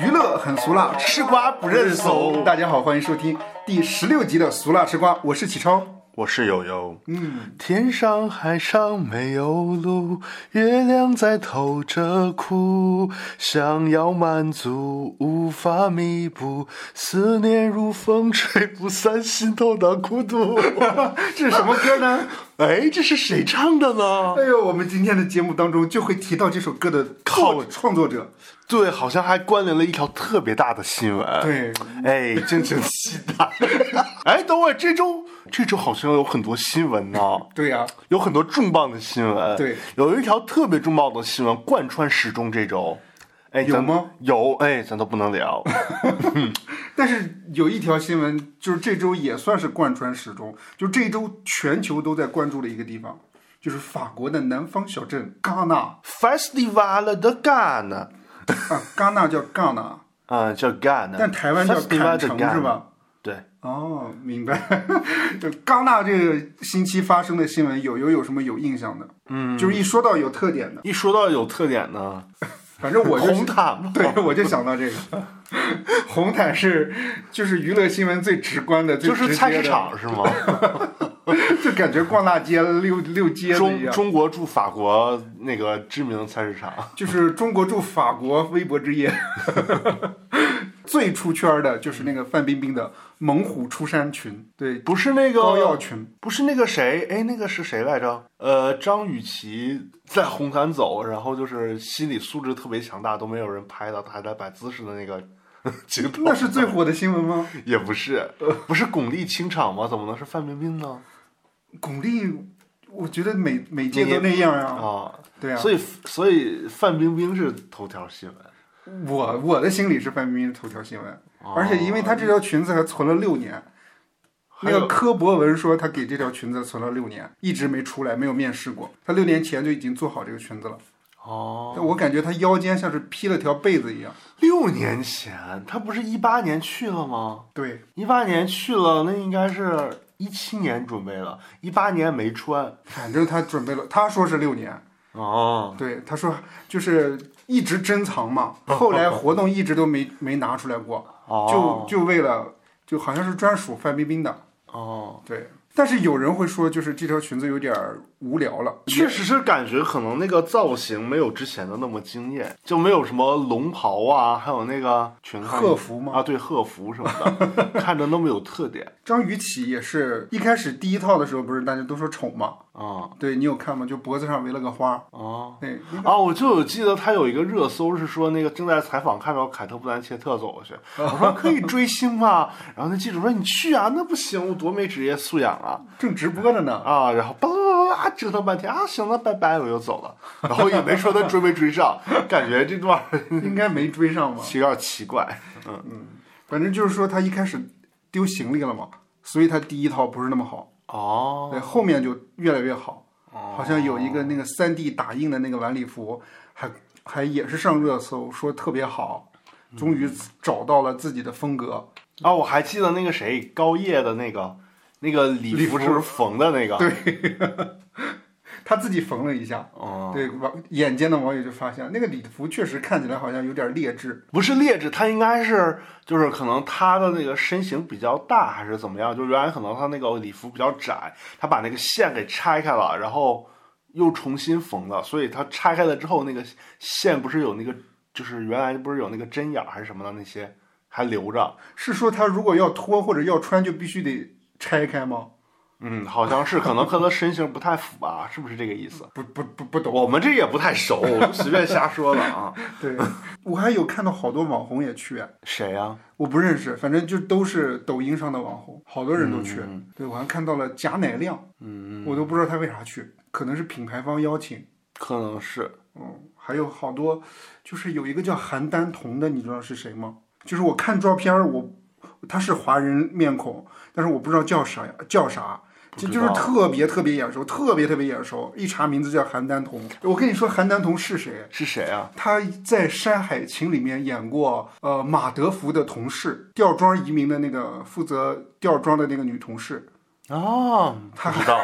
娱乐很俗辣，吃瓜不认怂。大家好，欢迎收听第十六集的《俗辣吃瓜》，我是启超。我是悠悠。嗯，天上海上没有路，月亮在偷着哭，想要满足无法弥补，思念如风吹不散心头的孤独。这是什么歌呢？哎，这是谁唱的呢？哎呦，我们今天的节目当中就会提到这首歌的靠创作者。对，好像还关联了一条特别大的新闻。对，哎，敬请期待。哎，等会这周这周好像有很多新闻呢。对呀，有很多重磅的新闻。对，有一条特别重磅的新闻贯穿始终。这周，哎，有吗？有，哎，咱都不能聊。但是有一条新闻，就是这周也算是贯穿始终，就这周全球都在关注的一个地方，就是法国的南方小镇戛纳 Festival de g a n a 啊，戛纳叫戛纳，啊叫戛纳，但台湾叫坎城是吧？对，哦，明白。就戛纳这个星期发生的新闻，有有有什么有印象的？嗯，就是一说到有特点的，一说到有特点的，反正我就红毯，对，我就想到这个。红毯是就是娱乐新闻最直观的，就是菜市场是吗？就感觉逛大街溜溜街中中国驻法国那个知名菜市场，就是中国驻法国微博之夜。最出圈的就是那个范冰冰的猛虎出山群，对，不是那个高耀群，不是那个谁，哎，那个是谁来着？呃，张雨绮在红毯走，然后就是心理素质特别强大，都没有人拍到她还在摆姿势的那个 镜头。那是最火的新闻吗？也不是，不是巩俐清场吗？怎么能是范冰冰呢？巩俐，我觉得每每届都那样呀。啊，对啊。所以所以范冰冰是头条新闻。我我的心里是范冰冰头条新闻，而且因为他这条裙子还存了六年，那个柯博文说他给这条裙子存了六年，一直没出来，没有面试过。他六年前就已经做好这个裙子了。哦。我感觉他腰间像是披了条被子一样。六年前，他不是一八年去了吗？对，一八年去了，那应该是。一七年准备了，一八年没穿，反正他准备了，他说是六年。哦，对，他说就是一直珍藏嘛，后来活动一直都没没拿出来过，就就为了，就好像是专属范冰冰的。哦，对。但是有人会说，就是这条裙子有点无聊了。确实是感觉可能那个造型没有之前的那么惊艳，就没有什么龙袍啊，还有那个裙鹤服吗？啊，对，鹤服什么的，看着那么有特点。张雨绮也是一开始第一套的时候，不是大家都说丑吗？啊，对你有看吗？就脖子上围了个花。哦，对啊，我就有记得他有一个热搜是说那个正在采访，看到凯特·布兰切特走过去，我说可以追星吗？然后那记者说你去啊，那不行，我多没职业素养啊，正直播着呢啊，然后叭叭叭叭折腾半天啊，行了，拜拜，我又走了，然后也没说他追没追上，感觉这段应该没追上吧，有点奇怪，嗯。嗯，反正就是说他一开始丢行李了嘛，所以他第一套不是那么好。哦，对，后面就越来越好，好像有一个那个三 D 打印的那个晚礼服，还还也是上热搜，说特别好，终于找到了自己的风格。啊，我还记得那个谁高叶的那个那个礼服。是缝的那个，对。他自己缝了一下，对网眼尖的网友就发现那个礼服确实看起来好像有点劣质，不是劣质，他应该是就是可能他的那个身形比较大还是怎么样，就原来可能他那个礼服比较窄，他把那个线给拆开了，然后又重新缝了，所以他拆开了之后那个线不是有那个就是原来不是有那个针眼还是什么的那些还留着，是说他如果要脱或者要穿就必须得拆开吗？嗯，好像是，可能和他身形不太符吧，是不是这个意思？不不不不懂，我们这也不太熟，随便瞎说了啊。对，我还有看到好多网红也去，谁呀？我不认识，反正就都是抖音上的网红，好多人都去。对，我还看到了贾乃亮，嗯，我都不知道他为啥去，可能是品牌方邀请，可能是。嗯，还有好多，就是有一个叫韩丹彤的，你知道是谁吗？就是我看照片，我他是华人面孔，但是我不知道叫啥呀，叫啥。就就是特别特别眼熟，特别特别眼熟。一查名字叫韩丹彤。我跟你说，韩丹彤是谁？是谁啊？他在《山海情》里面演过，呃，马德福的同事，吊庄移民的那个负责吊庄的那个女同事。哦，他 不知道，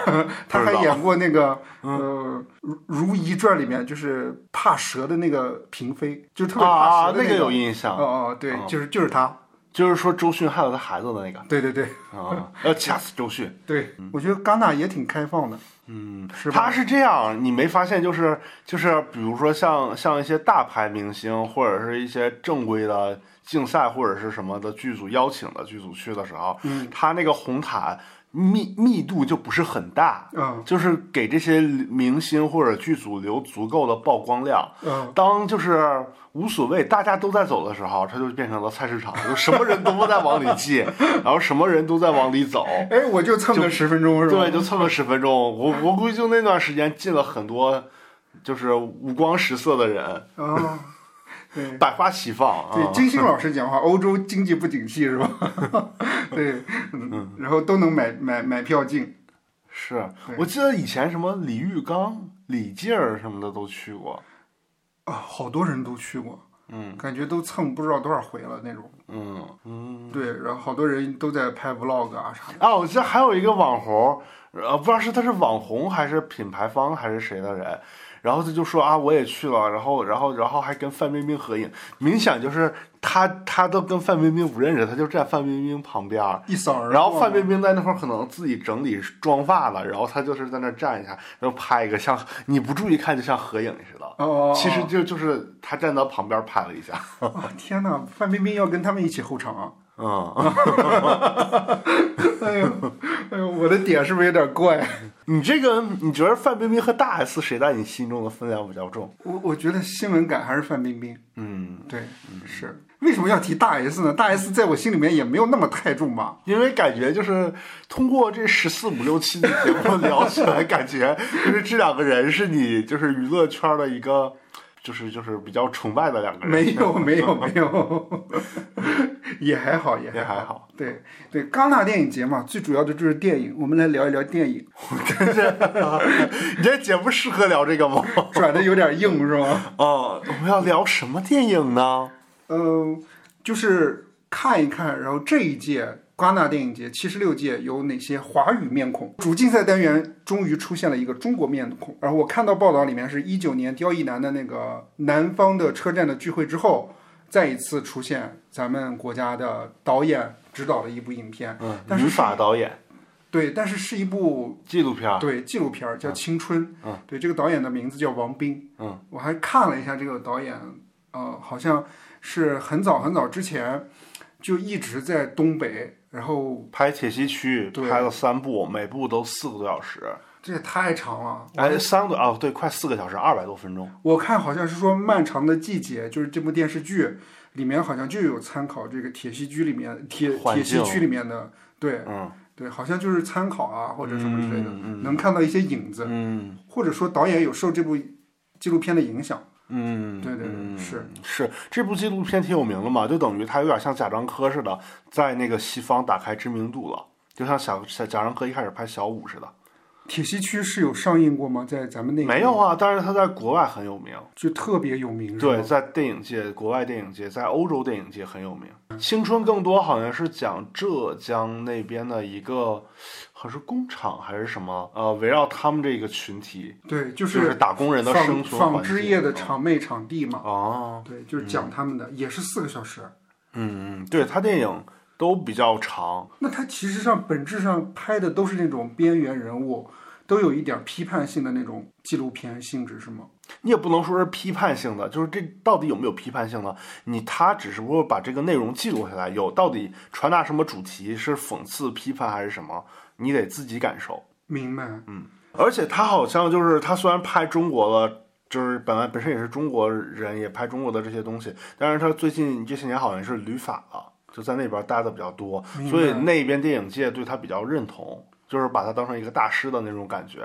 他还演过那个呃《如如懿传》里面就是怕蛇的那个嫔妃，就特别怕啊，蛇的个那有印象，哦哦，对，哦就是就是他，就是说周迅害了他孩子的那个。对对对。啊，要掐死周迅。对，我觉得戛纳也挺开放的，嗯，是吧？他是这样，你没发现就是就是，比如说像像一些大牌明星或者是一些正规的竞赛或者是什么的剧组邀请的剧组去的时候，嗯。他那个红毯密密度就不是很大，嗯就是给这些明星或者剧组留足够的曝光量。嗯，当就是无所谓，大家都在走的时候，它就变成了菜市场，就什么人都在往里进，然后什么人都在往里走。哎，我就蹭个十分钟是吧？对，就蹭了十分钟。我我估计就那段时间进了很多，就是五光十色的人。百花齐放对，啊。金星老师讲话，欧洲经济不景气是吧？对，嗯，然后都能买买买票进。是我记得以前什么李玉刚、李静儿什么的都去过。啊，好多人都去过，嗯感觉都蹭不知道多少回了那种。嗯嗯。对，然后好多人都在拍 vlog 啊啥的。啊，我记得还有一个网红，呃，不知道是他是网红还是品牌方还是谁的人，然后他就说啊，我也去了，然后然后然后还跟范冰冰合影，明显就是他他都跟范冰冰不认识，他就站范冰冰旁边儿。一扫而过。然后范冰冰在那块儿可能自己整理妆发了，然后他就是在那站一下，然后拍一个像你不注意看就像合影似的，哦哦，哦其实就就是他站到旁边拍了一下，哦天哪，范冰冰要跟他们一起后场啊！嗯，哎呦，哎呦，我的点是不是有点怪？你这个你觉得范冰冰和大 S 谁在你心中的分量比较重？我我觉得新闻感还是范冰冰。嗯，对，是。为什么要提大 S 呢？大 S 在我心里面也没有那么太重吧。因为感觉就是通过这十四五六期的节目聊起来，感觉就是这两个人是你就是娱乐圈的一个。就是就是比较崇拜的两个人，没有 没有没有，也还好也也还好。对对，戛纳电影节嘛，最主要的就是电影。我们来聊一聊电影，你这节目适合聊这个吗？转的有点硬是吗？哦，我们要聊什么电影呢？嗯、就是看一看，然后这一届戛纳电影节七十六届有哪些华语面孔？主竞赛单元终于出现了一个中国面孔。然后我看到报道里面是一九年刁亦男的那个南方的车站的聚会之后，再一次出现咱们国家的导演指导的一部影片。嗯，但是语法导演对，但是是一部纪录片儿，对纪录片儿叫《青春》。嗯，对，这个导演的名字叫王斌。嗯，我还看了一下这个导演，呃，好像是很早很早之前就一直在东北，然后拍铁西区拍了三部，每部都四个多小时，这也太长了。哎，三个哦，对，快四个小时，二百多分钟。我看好像是说《漫长的季节》，就是这部电视剧里面好像就有参考这个铁西区里面铁铁西区里面的，对嗯对，好像就是参考啊或者什么之类的，能看到一些影子，嗯或者说导演有受这部纪录片的影响。嗯，对对是是这部纪录片挺有名的嘛，就等于他有点像贾樟柯似的，在那个西方打开知名度了，就像小小贾樟柯一开始拍小五似的。铁西区是有上映过吗？在咱们那没有啊，但是他在国外很有名。就特别有名，对，在电影界、国外电影界，在欧洲电影界很有名。青春更多好像是讲浙江那边的一个，好是工厂还是什么，呃，围绕他们这个群体，对，就就是打工人的生存纺织业的场妹场地嘛，哦，对，就是讲他们的，也是四个小时。嗯嗯，对他电影都比较长，那他其实上本质上拍的都是那种边缘人物，都有一点批判性的那种纪录片性质，是吗？你也不能说是批判性的，就是这到底有没有批判性呢？你他只是不过把这个内容记录下来，有到底传达什么主题，是讽刺、批判还是什么，你得自己感受。明白？嗯而且他好像就是他虽然拍中国了，就是本来本身也是中国人，也拍中国的这些东西，但是他最近这些年好像是旅法了，就在那边待的比较多，所以那边电影界对他比较认同，就是把他当成一个大师的那种感觉，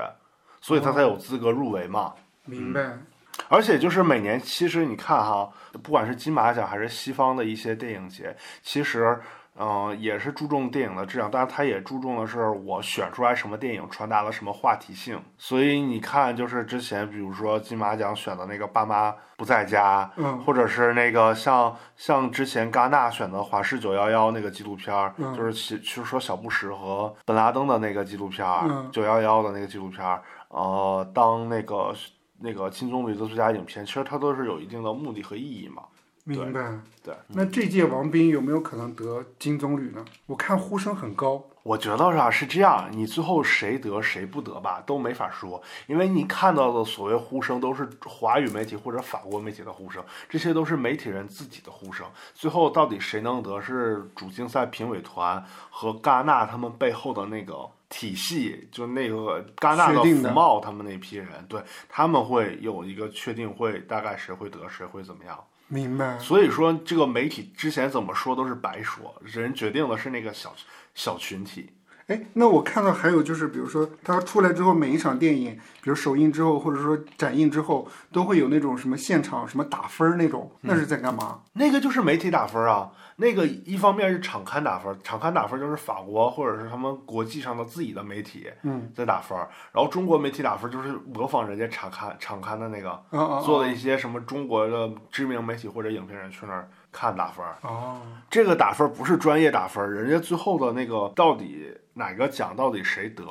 所以他才有资格入围嘛。明白？而且就是每年，其实你看哈，不管是金马奖还是西方的一些电影节，其实嗯、也是注重电影的质量，但是它也注重的是我选出来什么电影传达了什么话题性。所以你看，就是之前比如说金马奖选的那个《爸妈不在家》，嗯或者是那个像像之前戛纳选的《华氏九幺幺》那个纪录片儿，嗯就是其就是说小布什和本拉登的那个纪录片九幺幺的那个纪录片儿，呃，当那个那个金棕榈的最佳影片，其实它都是有一定的目的和意义嘛。明白。对，那这届王斌有没有可能得金棕榈呢？我看呼声很高。我觉得啊是这样，你最后谁得谁不得吧，都没法说，因为你看到的所谓呼声都是华语媒体或者法国媒体的呼声，这些都是媒体人自己的呼声。最后到底谁能得，是主竞赛评委团和戛纳他们背后的那个体系，就那个戛纳的福茂他们那批人，对他们会有一个确定会大概谁会得，谁会怎么样。明白。所以说，这个媒体之前怎么说都是白说，人决定的是那个小小群体。哎，那我看到还有就是，比如说它出来之后，每一场电影，比如首映之后，或者说展映之后，都会有那种什么现场什么打分儿那种，那是在干嘛？那个就是媒体打分啊，那个一方面是场刊打分，场刊打分就是法国或者是他们国际上的自己的媒体嗯在打分，然后中国媒体打分就是模仿人家场刊场刊的那个，做的一些什么中国的知名媒体或者影评人去那儿看打分，哦，这个打分不是专业打分，人家最后的那个到底哪个奖到底谁得，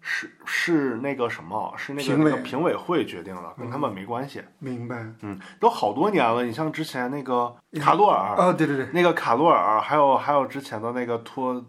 是是那个什么，是那个评委那个评委会决定的，跟他们没关系。明白。嗯，都好多年了，你像之前那个卡洛尔，啊，对对对，那个卡洛尔，还有还有之前的那个托，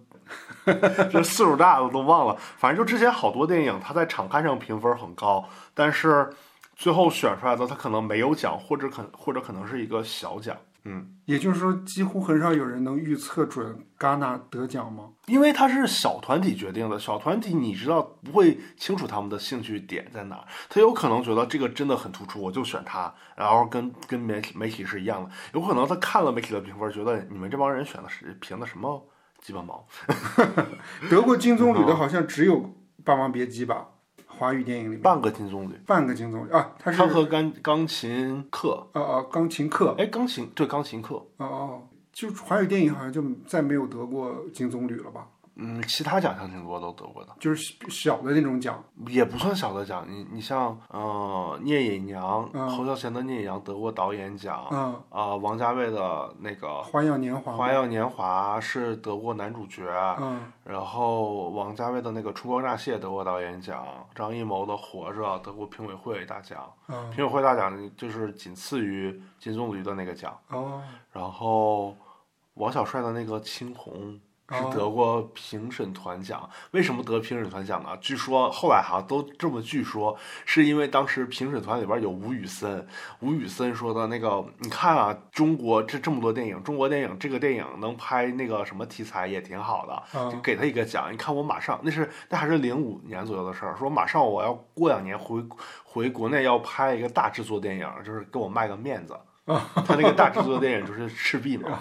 这岁数大了都忘了。反正就之前好多电影，它在场刊上评分很高，但是最后选出来的它可能没有奖，或者可或者可能是一个小奖。嗯，也就是说，几乎很少有人能预测准戛纳得奖吗？因为它是小团体决定的，小团体你知道不会清楚他们的兴趣点在哪儿，他有可能觉得这个真的很突出，我就选他，然后跟跟媒体媒体是一样的，有可能他看了媒体的评分，觉得你们这帮人选的是评的什么鸡巴毛。得过金棕榈的好像只有《霸王别姬》吧，华语电影里面。半个金棕榈，半个金棕榈啊，他是他和钢钢琴课，啊啊钢琴课。哎，钢琴对钢琴课，哦哦，就华语电影好像就再没有得过金棕榈了吧？嗯，其他奖项挺多都得过的，就是小的那种奖。也不算小的奖。你你像呃聂隐娘，嗯侯孝贤的聂隐娘得过导演奖，啊，啊、王家卫的那个《花样年华》《花样年华》是得过男主角，嗯然后王家卫的那个《春光乍泄》得过导演奖，张艺谋的《活着》得过评委会大奖，嗯。评委会大奖就是仅次于金棕榈的那个奖，哦。然后王小帅的那个《青红》是哦得过评审团奖。为什么得评审团奖呢？据说后来哈都这么据说，是因为当时评审团里边有吴宇森，吴宇森说的那个，你看啊，中国这这么多电影，中国电影这个电影能拍那个什么题材也挺好的，就啊给他一个奖。你看我马上那是那还是零五年左右的事儿，说马上我要过两年回回国内要拍一个大制作电影，就是给我卖个面子。他那个大制作电影就是赤壁嘛，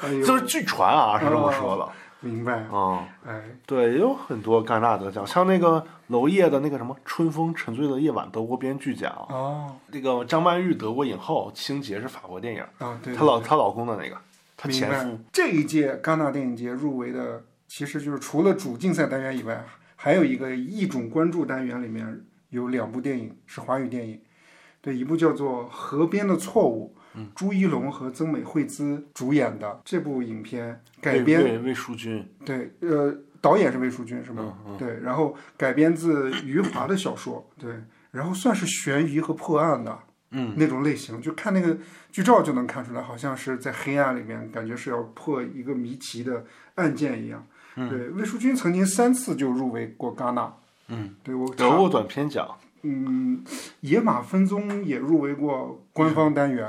哎呦，就是据传啊是这么说的。明白。嗯，哎。对，也有很多戛纳得奖，像那个娄烨的那个什么《春风沉醉的夜晚》德国编剧奖，哦。那个张曼玉得过影后，《清洁》是法国电影，啊对，她老她老公的那个，她前夫。这一届戛纳电影节入围的，其实就是除了主竞赛单元以外，还有一个一种关注单元里面有两部电影是华语电影，对，一部叫做《河边的错误》，嗯朱一龙和曾美惠孜主演的这部影片改编，魏魏魏淑君，对，呃，导演是魏淑君是吗？嗯嗯对，然后改编自余华的小说，对，然后算是悬疑和破案的，嗯，那种类型，就看那个剧照就能看出来，好像是在黑暗里面，感觉是要破一个谜题的案件一样。嗯对，魏淑君曾经三次就入围过戛纳。嗯，对我，得过短片奖，嗯，野马分鬃也入围过官方单元。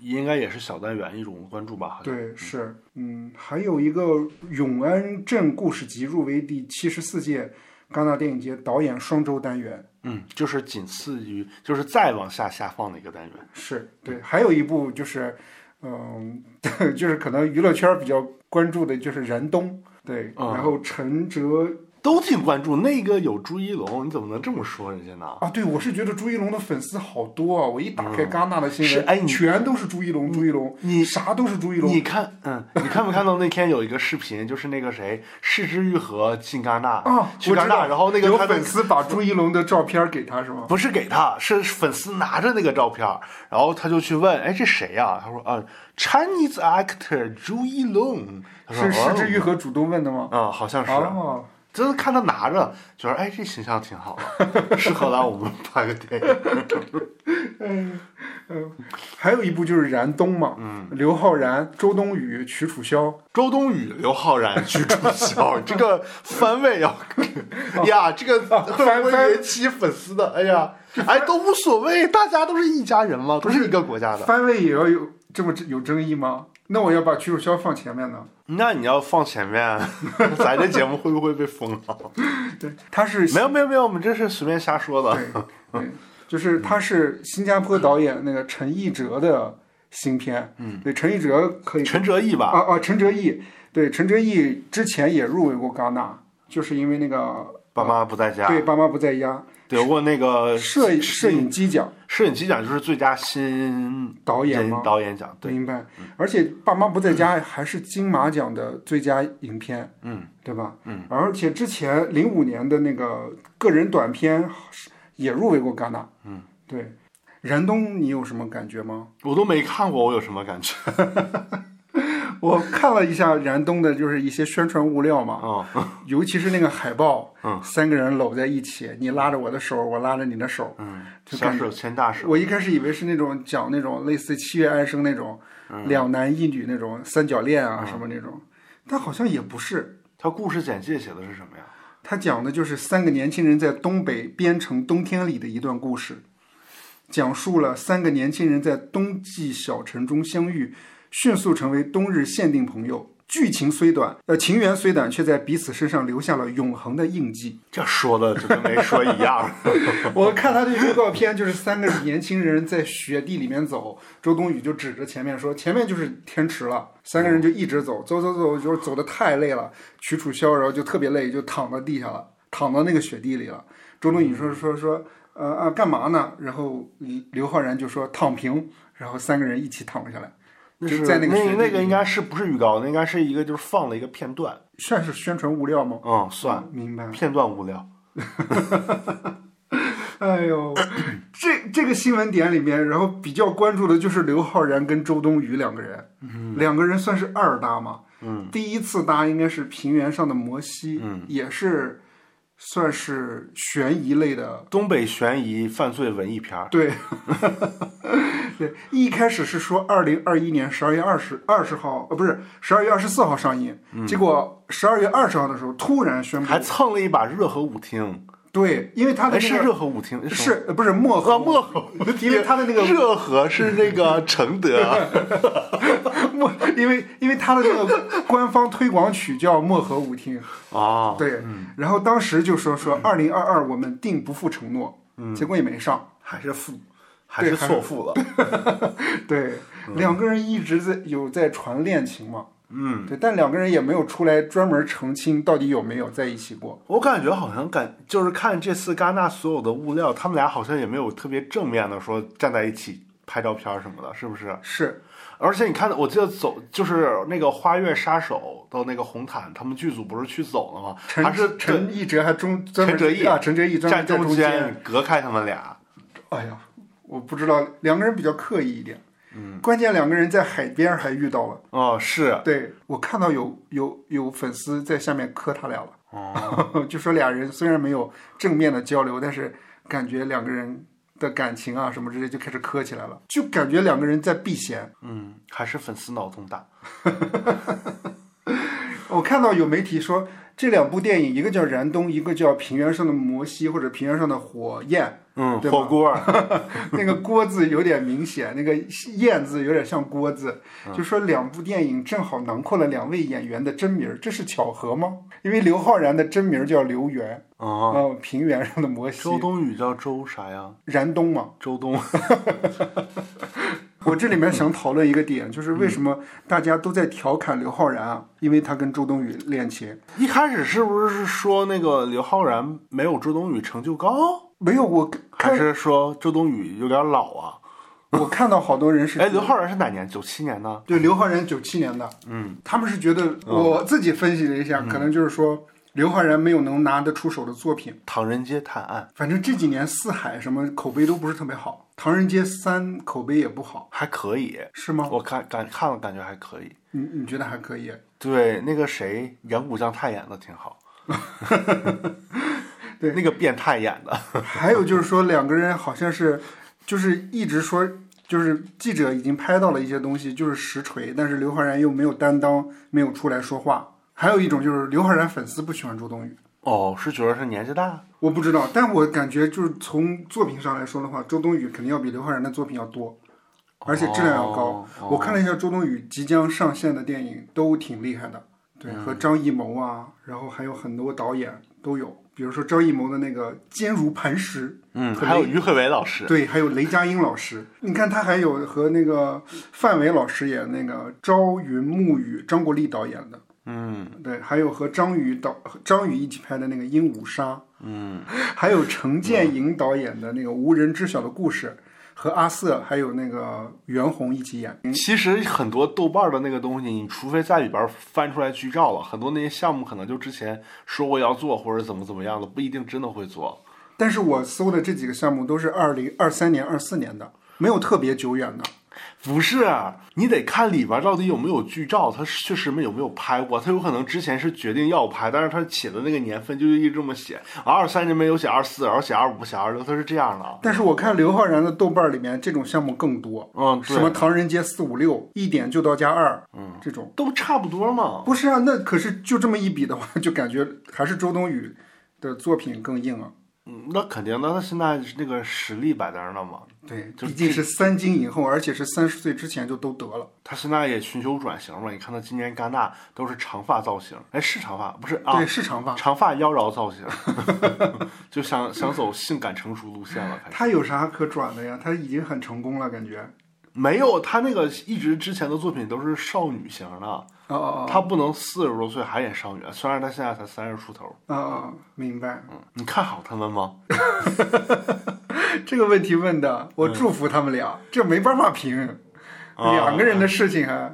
应该也是小单元一种关注吧。对，是，嗯，还有一个《永安镇故事集》入围第七十四届戛纳电影节导演双周单元。嗯，就是仅次于，就是再往下下放的一个单元。是对，还有一部就是，嗯，就是可能娱乐圈比较关注的就是燃冬，对，嗯然后陈哲都挺关注。那个有朱一龙，你怎么能这么说人家呢？啊，对，我是觉得朱一龙的粉丝好多啊！我一打开戛纳的新闻，是哎你全都是朱一龙，朱一龙，你啥都是朱一龙。你看，嗯，你看没看到那天有一个视频，就是那个谁，柿之愈合进戛纳啊，去戛纳，然后那个有粉丝把朱一龙的照片给他是吗？不是给他，是粉丝拿着那个照片，然后他就去问，哎，这谁呀、他说啊，Chinese actor 朱一龙，他说是石之愈哦合主动问的吗？啊、好像是，哦，真的看他拿着，觉得哎，这形象挺好的，适合来我们拍个电影。嗯 还有一部就是燃冬嘛，嗯，刘昊然、周冬雨、曲楚萧，周冬雨、刘昊然、屈楚萧，这个番位要呀，这个会不会番引起粉丝的？哎呀，哎都无所谓，大家都是一家人嘛，都是一个国家的。番位也要有这么有争议吗？那我要把曲楚萧放前面呢？那你要放前面，咱这节目会不会被封了？对，他是没有没有没有，我们这是随便瞎说的。对对，就是他是新加坡导演那个陈奕哲的新片，嗯，对，陈奕哲可以陈哲毅吧？啊啊，陈哲毅，对，陈哲毅之前也入围过戛纳，就是因为那个爸妈不在家，对爸妈不在家得过那个摄摄影机奖摄影机奖，就是最佳新导演吗？导演奖。对，明白。而且爸妈不在家还是金马奖的最佳影片，嗯，对吧？嗯，而且之前零五年的那个个人短片也入围过戛纳，嗯，对。燃冬，你有什么感觉吗？我都没看过，我有什么感觉？我看了一下燃冬的，就是一些宣传物料嘛，嗯，尤其是那个海报，嗯，三个人搂在一起，你拉着我的手，我拉着你的手，嗯，小手牵大手。我一开始以为是那种讲那种类似《七月安生》那种、嗯两男一女那种三角恋啊什么那种，但好像也不是。他故事简介写的是什么呀？他讲的就是三个年轻人在东北边城冬天里的一段故事，讲述了三个年轻人在冬季小城中相遇，迅速成为冬日限定朋友。剧情虽短，呃，情缘虽短，却在彼此身上留下了永恒的印记。这说的就跟没说一样。我看他的预告片，就是三个年轻人在雪地里面走，周冬雨就指着前面说：“前面就是天池了。”三个人就一直走，走走走，就是走的太累了。曲楚萧然后就特别累，就躺到地下了，躺到那个雪地里了。周冬雨说说说，呃啊，干嘛呢？然后刘昊然就说躺平，然后三个人一起躺下来，那就是在那个那那个应该是不是预告？那应该是一个就是放了一个片段。算是宣传物料吗？嗯，算明白。片段物料。哎呦，这这个新闻点里面，然后比较关注的就是刘昊然跟周冬雨两个人，两个人算是二搭嘛。嗯，第一次搭应该是《平原上的摩西》，嗯，也是算是悬疑类的。东北悬疑犯罪文艺片儿。对，对，一开始是说二零二一年十二月二十二十号，呃，不是十二月二十四号上映，结果十二月二十号的时候突然宣布还，蹭了一把热河舞厅，对，因为他的那个热河舞厅，是呃不是漠河啊，漠河舞厅，因为他的那个热河是那个承德，漠，因为因为他的那个官方推广曲叫《漠河舞厅》，哦，对，然后当时就说说二零二二我们定不负承诺，结果也没上，还是负，还是对还是错付了，对，两个人一直在有在传恋情嘛，嗯，对，但两个人也没有出来专门澄清到底有没有在一起过，我感觉好像感就是看这次戛纳所有的物料，他们俩好像也没有特别正面的说站在一起拍照片什么的，是不是？是。而且你看，我记得走就是那个《花月杀手》的那个红毯，他们剧组不是去走了吗？陈还是陈奕哲还中陈哲毅啊，陈哲毅专门站中在中间，间隔开他们俩，哎呀，我不知道两个人比较刻意一点，嗯，关键两个人在海边还遇到了。哦，是，对我看到有有有粉丝在下面磕他俩了，哦，就说俩人虽然没有正面的交流，但是感觉两个人的感情啊什么之类就开始磕起来了，就感觉两个人在避嫌。嗯，还是粉丝脑洞大，我看到有媒体说这两部电影，一个叫《燃冬》，一个叫《平原上的摩西》或者《平原上的火焰》，嗯，火锅，那个锅字有点明显，那个燕字有点像锅字，就说两部电影正好囊括了两位演员的真名儿，这是巧合吗？因为刘昊然的真名叫刘源，哦，哦，平原上的摩西，周冬雨叫周啥呀？燃冬嘛，周冬，我这里面想讨论一个点，就是为什么大家都在调侃刘昊然啊？因为他跟周冬雨恋情。一开始是不是说那个刘昊然没有周冬雨成就高？没有，我还是说周冬雨有点老啊？我看到好多人是，哎，刘昊然是哪年？九七年的。对，刘昊然九七年的。嗯，他们是觉得，我自己分析了一下，可能就是说刘昊然没有能拿得出手的作品，《唐人街探案》。反正这几年四海什么口碑都不是特别好，《唐人街三》口碑也不好，还可以，是吗？我看感看了，感觉还可以。你你觉得还可以？对，那个谁，演武将太演的挺好。对，那个变态演的。还有就是说，两个人好像是。就是一直说，就是记者已经拍到了一些东西，就是实锤，但是刘昊然又没有担当，没有出来说话。还有一种就是刘昊然粉丝不喜欢周冬雨，哦，是觉得他年纪大？我不知道，但我感觉就是从作品上来说的话，周冬雨肯定要比刘昊然的作品要多，而且质量要高。我看了一下周冬雨即将上线的电影，都挺厉害的，对，和张艺谋啊，然后还有很多导演都有。比如说张艺谋的那个坚如磐石，嗯，还有于和伟老师，对，还有雷佳音老师。你看他还有和那个范伟老师演那个《朝云暮雨》，张国立导演的，嗯，对，还有和张宇导张宇一起拍的那个《鹦鹉杀》，嗯，还有陈建营导演的那个《无人知晓的故事》。和阿瑟还有那个袁弘一起演。其实很多豆瓣的那个东西，你除非在里边翻出来剧照了，很多那些项目可能就之前说过要做或者怎么怎么样的，不一定真的会做。但是我搜的这几个项目都是二零二三年、二四年的，没有特别久远的。不是，你得看里边到底有没有剧照，他确实没有没有拍过，他有可能之前是决定要拍，但是他写的那个年份就一直这么写，二三年没有写二四，然后写二五写二六，他是这样的。但是我看刘昊然的豆瓣里面这种项目更多，嗯，什么唐人街四五六，一点就到加二，嗯，这种都差不多嘛。不是啊，那可是就这么一比的话，就感觉还是周冬雨的作品更硬啊。嗯，那肯定，那他现在那个实力摆在那儿了嘛。对，毕竟是三金影后，而且是三十岁之前就都得了。他现在也寻求转型嘛？你看他今年戛纳都是长发造型，哎，是长发不是啊？对，是长发，长发妖娆造型，就想想走性感成熟路线了。他有啥可转的呀？他已经很成功了，感觉。没有，他那个一直之前的作品都是少女型的。哦哦他不能四十多岁还演少女，虽然他现在才三十出头。啊啊，明白。嗯，你看好他们吗？这个问题问的，我祝福他们俩，这没办法评，两个人的事情啊。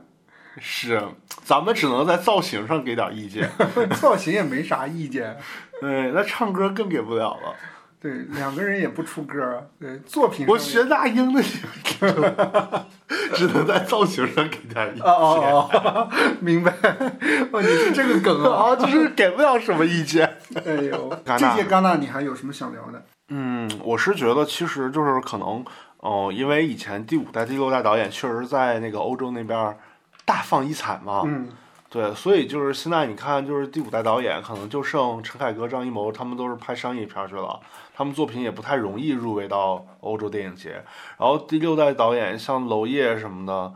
是，咱们只能在造型上给点意见。造型也没啥意见。对，那唱歌更给不了了。对，两个人也不出歌。对，作品我学那英的，只能在造型上给点意见。哦哦，明白。哦，你是这个梗啊，就是给不了什么意见。哎呦，这届戛纳你还有什么想聊的？嗯，我是觉得其实就是可能，哦，因为以前第五代、第六代导演确实在那个欧洲那边大放异彩嘛。嗯。对，所以就是现在你看，就是第五代导演可能就剩陈凯歌、张艺谋，他们都是拍商业片去了，他们作品也不太容易入围到欧洲电影节。然后第六代导演像娄烨什么的，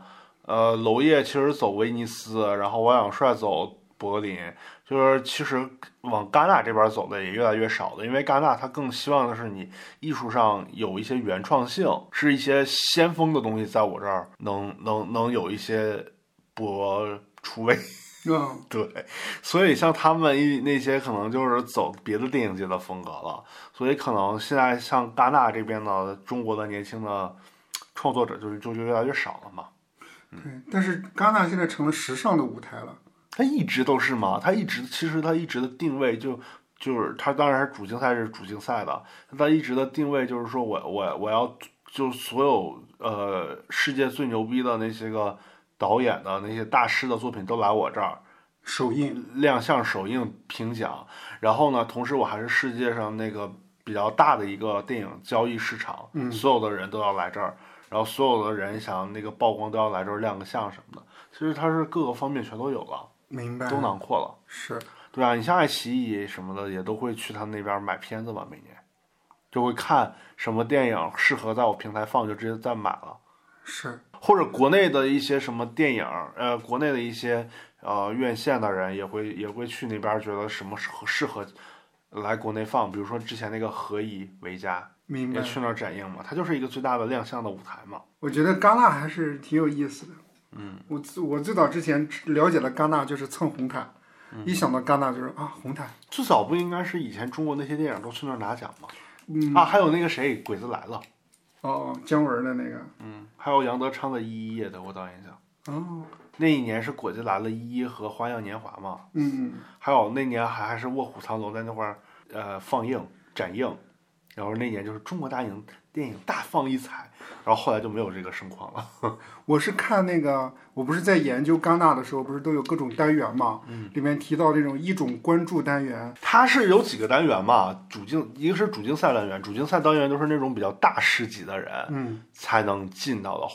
呃，娄烨其实走威尼斯，然后王小帅走柏林，就是其实往戛纳这边走的也越来越少了，因为戛纳他更希望的是你艺术上有一些原创性，是一些先锋的东西，在我这儿能能能有一些博 出位。嗯，对，所以像他们一那些可能就是走别的电影界的风格了，所以可能现在像戛纳这边的中国的年轻的创作者就是就就越来越少了嘛。对，但是戛纳现在成了时尚的舞台了。它一直都是嘛，它一直其实它一直的定位就就是它当然是主竞赛是主竞赛的，它一直的定位就是说我我我要就所有呃世界最牛逼的那些个。导演的那些大师的作品都来我这儿首映亮相、首映评奖，然后呢，同时我还是世界上那个比较大的一个电影交易市场，嗯，所有的人都要来这儿，然后所有的人想那个曝光都要来这儿亮个相什么的。其实它是各个方面全都有了，明白，都囊括了。是对啊，你像爱奇艺什么的也都会去他那边买片子嘛，每年就会看什么电影适合在我平台放，就直接再买了。是。或者国内的一些什么电影，呃，国内的一些呃院线的人也会也会去那边，觉得什么适合适合来国内放。比如说之前那个《何以为家》，明白也。去那儿展映嘛，它就是一个最大的亮相的舞台嘛。我觉得戛纳还是挺有意思的。嗯，我我最早之前了解了戛纳就是蹭红毯，一想到戛纳就是啊红毯。最早不应该是以前中国那些电影都去那儿拿奖吗？嗯，啊，还有那个谁，《鬼子来了》，哦，姜文的那个。嗯，还有杨德昌的《一一》也得过导演奖。哦，那一年是《果子来了》一一和《花样年华》嘛，嗯，还有那年还还是《卧虎藏龙》在那块儿呃放映展映，然后那年就是中国大影电影大放异彩，然后后来就没有这个盛况了。我是看那个，我不是在研究戛纳的时候，不是都有各种单元嘛？嗯，里面提到这种一种关注单元。它是有几个单元嘛，主竞一个是主竞赛单元，主竞赛单元都是那种比较大师级的人，嗯，才能进到的。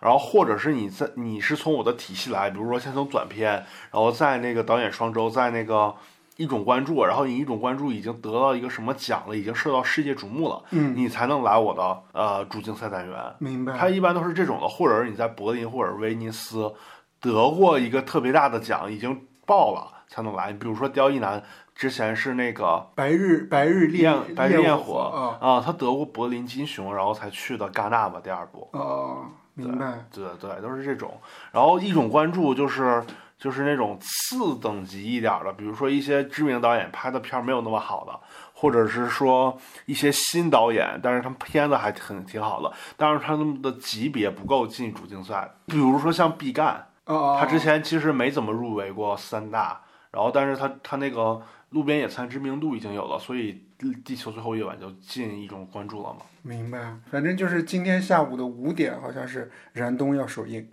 然后或者是你在你是从我的体系来，比如说先从短片，然后在那个导演双周，在那个一种关注，然后你一种关注已经得到一个什么奖了，已经受到世界瞩目了，嗯，你才能来我的呃主竞赛单元。明白。它一般都是这种的，或者是你在柏林或者威尼斯得过一个特别大的奖，已经爆了才能来。比如说刁亦男之前是那个白日白日烈焰白日焰火啊啊，他得过柏林金熊，然后才去的戛纳吧第二部。哦，明白。对对，都是这种。然后一种关注就是就是那种次等级一点的，比如说一些知名导演拍的片儿没有那么好的，或者是说一些新导演，但是他们片子还挺挺好的，但是他们的级别不够进主竞赛。比如说像毕赣，哦，他之前其实没怎么入围过三大，然后但是他他那个路边野餐知名度已经有了，所以《地球最后一晚》就进一种关注了嘛。明白。反正就是今天下午的五点，好像是燃冬要首映。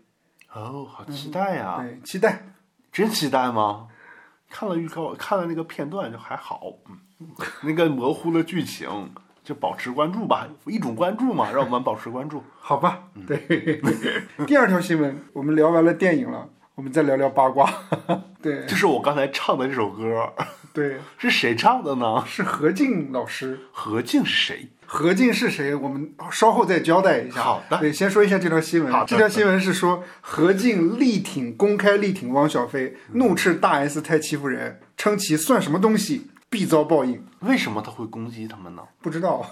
哦，好期待呀、对，期待。真期待吗？看了预告，看了那个片段就还好，嗯，那个模糊的剧情就保持关注吧，一种关注嘛，让我们保持关注。好吧，对。第二条新闻，我们聊完了电影了，我们再聊聊八卦。对就是我刚才唱的这首歌对，是谁唱的呢？是何静老师。何静是谁？何静是谁？我们稍后再交代一下。好的对，先说一下这条新闻。好的这条新闻是说何静力挺公开力挺汪小菲，怒斥大 S 太欺负人，称其算什么东西，必遭报应。为什么他会攻击他们呢？不知道，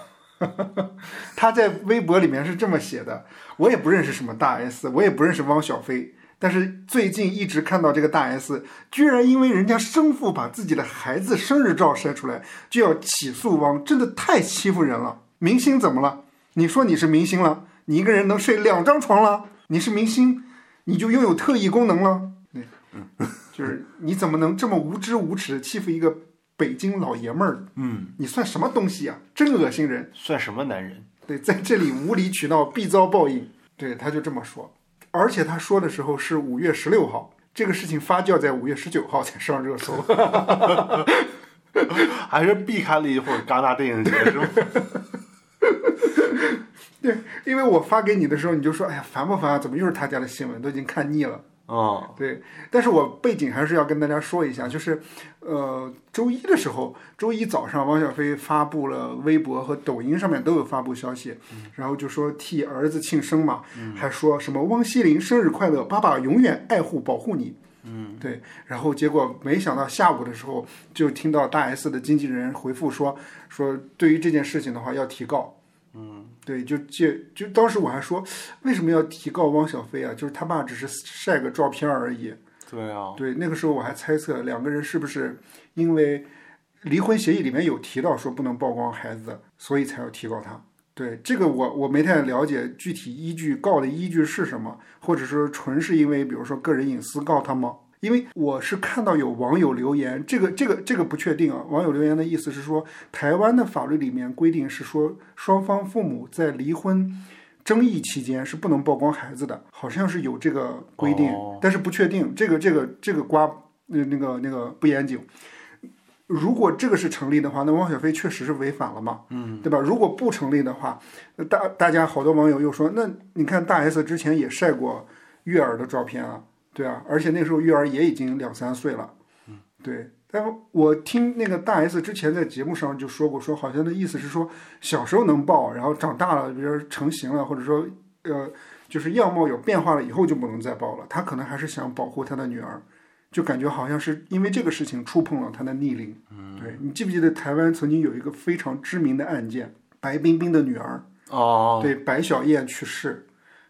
他在微博里面是这么写的：我也不认识什么大 S，我也不认识汪小菲，但是最近一直看到这个大 S 居然因为人家生父把自己的孩子生日照晒出来，就要起诉汪，真的太欺负人了。明星怎么了？你说你是明星了，你一个人能睡两张床了？你是明星，你就拥有特异功能了？对，就是你怎么能这么无知无耻的欺负一个北京老爷们儿？嗯，你算什么东西啊？真恶心人！算什么男人？对，在这里无理取闹必遭报应。对，他就这么说，而且他说的时候是五月十六号，这个事情发酵在五月十九号才上热搜。还是避开了一会儿戛纳电影节是吗？对，因为我发给你的时候，你就说，哎呀，烦不烦啊？怎么又是他家的新闻？都已经看腻了。嗯，对，但是我背景还是要跟大家说一下，就是，呃，周一的时候，周一早上，汪小菲发布了微博和抖音上面都有发布消息，然后就说替儿子庆生嘛，还说什么汪希林生日快乐，爸爸永远爱护保护你。嗯，对，然后结果没想到下午的时候，就听到大 S 的经纪人回复说，说对于这件事情的话要提告。嗯，对，就借就当时我还说，为什么要提告汪小菲啊？就是他爸只是晒个照片而已。对啊，对，那个时候我还猜测两个人是不是因为离婚协议里面有提到说不能曝光孩子，所以才要提告他。对这个我我没太了解具体依据，告的依据是什么，或者说纯是因为比如说个人隐私告他吗？因为我是看到有网友留言，这个这个这个不确定啊。网友留言的意思是说，台湾的法律里面规定是说，双方父母在离婚争议期间是不能曝光孩子的，好像是有这个规定，哦但是不确定。这个这个这个瓜那那个那个不严谨。如果这个是成立的话，那汪小菲确实是违反了嘛，嗯，对吧？如果不成立的话，那大大家好多网友又说，那你看大 S 之前也晒过月儿的照片啊，对啊，而且那时候月儿也已经两三岁了，嗯，对。但我听那个大 S 之前在节目上就说过，说好像的意思是说小时候能抱，然后长大了，比如说成型了，或者说呃，就是样貌有变化了以后就不能再抱了。他可能还是想保护他的女儿，就感觉好像是因为这个事情触碰了他的逆鳞。嗯，对你记不记得台湾曾经有一个非常知名的案件，白冰冰的女儿，哦，对白小燕去世。